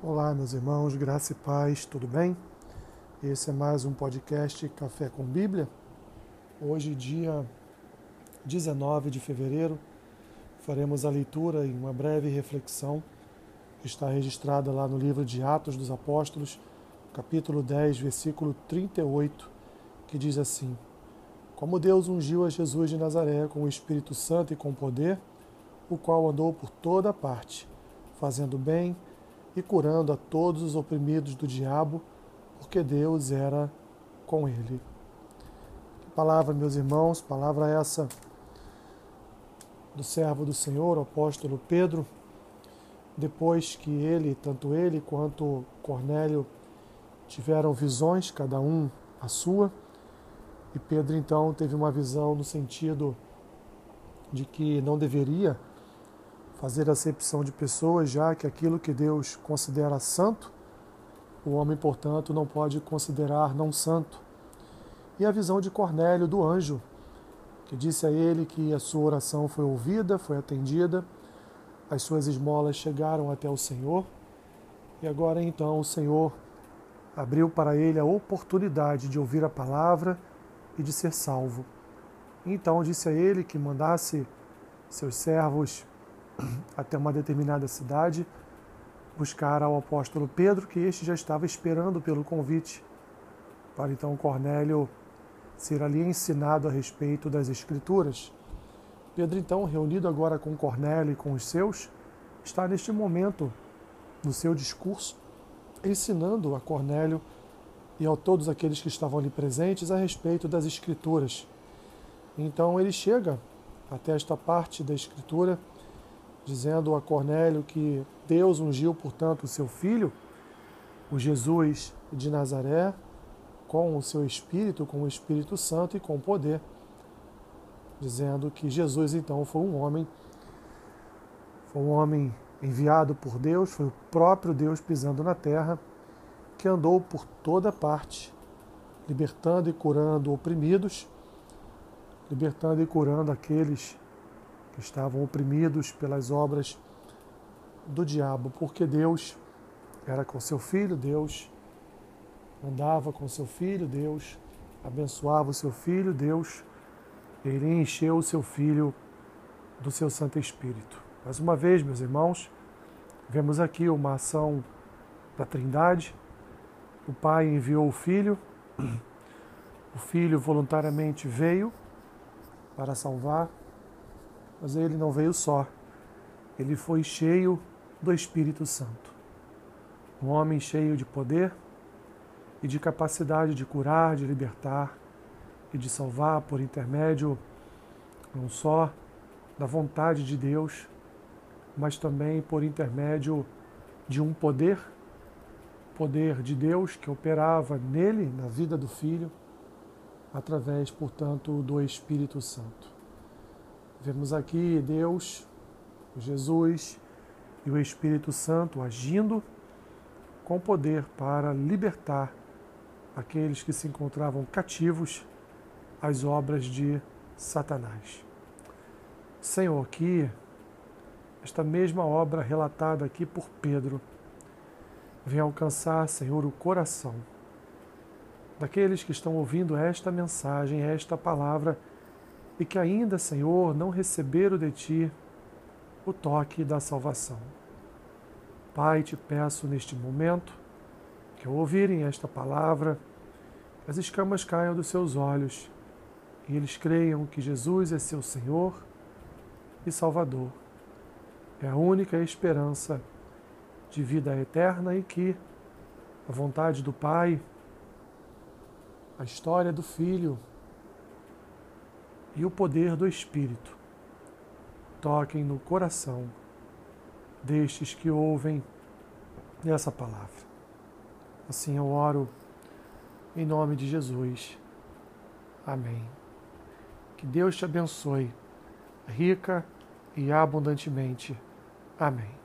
Olá, meus irmãos, graça e paz, tudo bem? Esse é mais um podcast Café com Bíblia. Hoje, dia 19 de fevereiro, faremos a leitura e uma breve reflexão que está registrada lá no livro de Atos dos Apóstolos, capítulo 10, versículo 38, que diz assim: Como Deus ungiu a Jesus de Nazaré com o Espírito Santo e com poder, o qual andou por toda parte, fazendo bem e curando a todos os oprimidos do diabo, porque Deus era com ele. Palavra, meus irmãos, palavra essa do servo do Senhor, o apóstolo Pedro, depois que ele, tanto ele quanto Cornélio, tiveram visões, cada um a sua, e Pedro então teve uma visão no sentido de que não deveria fazer acepção de pessoas, já que aquilo que Deus considera santo, o homem, portanto, não pode considerar não santo. E a visão de Cornélio, do anjo, que disse a ele que a sua oração foi ouvida, foi atendida, as suas esmolas chegaram até o Senhor, e agora então o Senhor abriu para ele a oportunidade de ouvir a palavra e de ser salvo. Então disse a ele que mandasse seus servos até uma determinada cidade, buscar ao apóstolo Pedro, que este já estava esperando pelo convite, para então Cornélio ser ali ensinado a respeito das Escrituras. Pedro, então, reunido agora com Cornélio e com os seus, está neste momento, no seu discurso, ensinando a Cornélio e a todos aqueles que estavam ali presentes a respeito das Escrituras. Então ele chega até esta parte da Escritura dizendo a Cornélio que Deus ungiu, portanto, o seu filho, o Jesus de Nazaré, com o seu Espírito, com o Espírito Santo e com poder, dizendo que Jesus então foi um homem, foi um homem enviado por Deus, foi o próprio Deus pisando na terra, que andou por toda parte, libertando e curando oprimidos, libertando e curando aqueles que estavam oprimidos pelas obras do diabo, porque Deus era com seu filho, Deus andava com seu filho, Deus abençoava o seu filho, Deus ele encheu o seu filho do seu Santo Espírito. Mais uma vez, meus irmãos, vemos aqui uma ação da Trindade. O Pai enviou o Filho, o Filho voluntariamente veio para salvar mas ele não veio só. Ele foi cheio do Espírito Santo. Um homem cheio de poder e de capacidade de curar, de libertar e de salvar por intermédio não só da vontade de Deus, mas também por intermédio de um poder, poder de Deus que operava nele, na vida do filho, através, portanto, do Espírito Santo. Vemos aqui Deus, Jesus e o Espírito Santo agindo com poder para libertar aqueles que se encontravam cativos às obras de Satanás. Senhor, que esta mesma obra relatada aqui por Pedro venha alcançar, Senhor, o coração daqueles que estão ouvindo esta mensagem, esta palavra e que ainda, Senhor, não receberam de Ti o toque da salvação. Pai, te peço neste momento que ao ouvirem esta palavra, as escamas caiam dos seus olhos e eles creiam que Jesus é seu Senhor e Salvador. É a única esperança de vida eterna e que a vontade do Pai, a história do Filho, e o poder do Espírito toquem no coração destes que ouvem essa palavra. Assim eu oro em nome de Jesus. Amém. Que Deus te abençoe rica e abundantemente. Amém.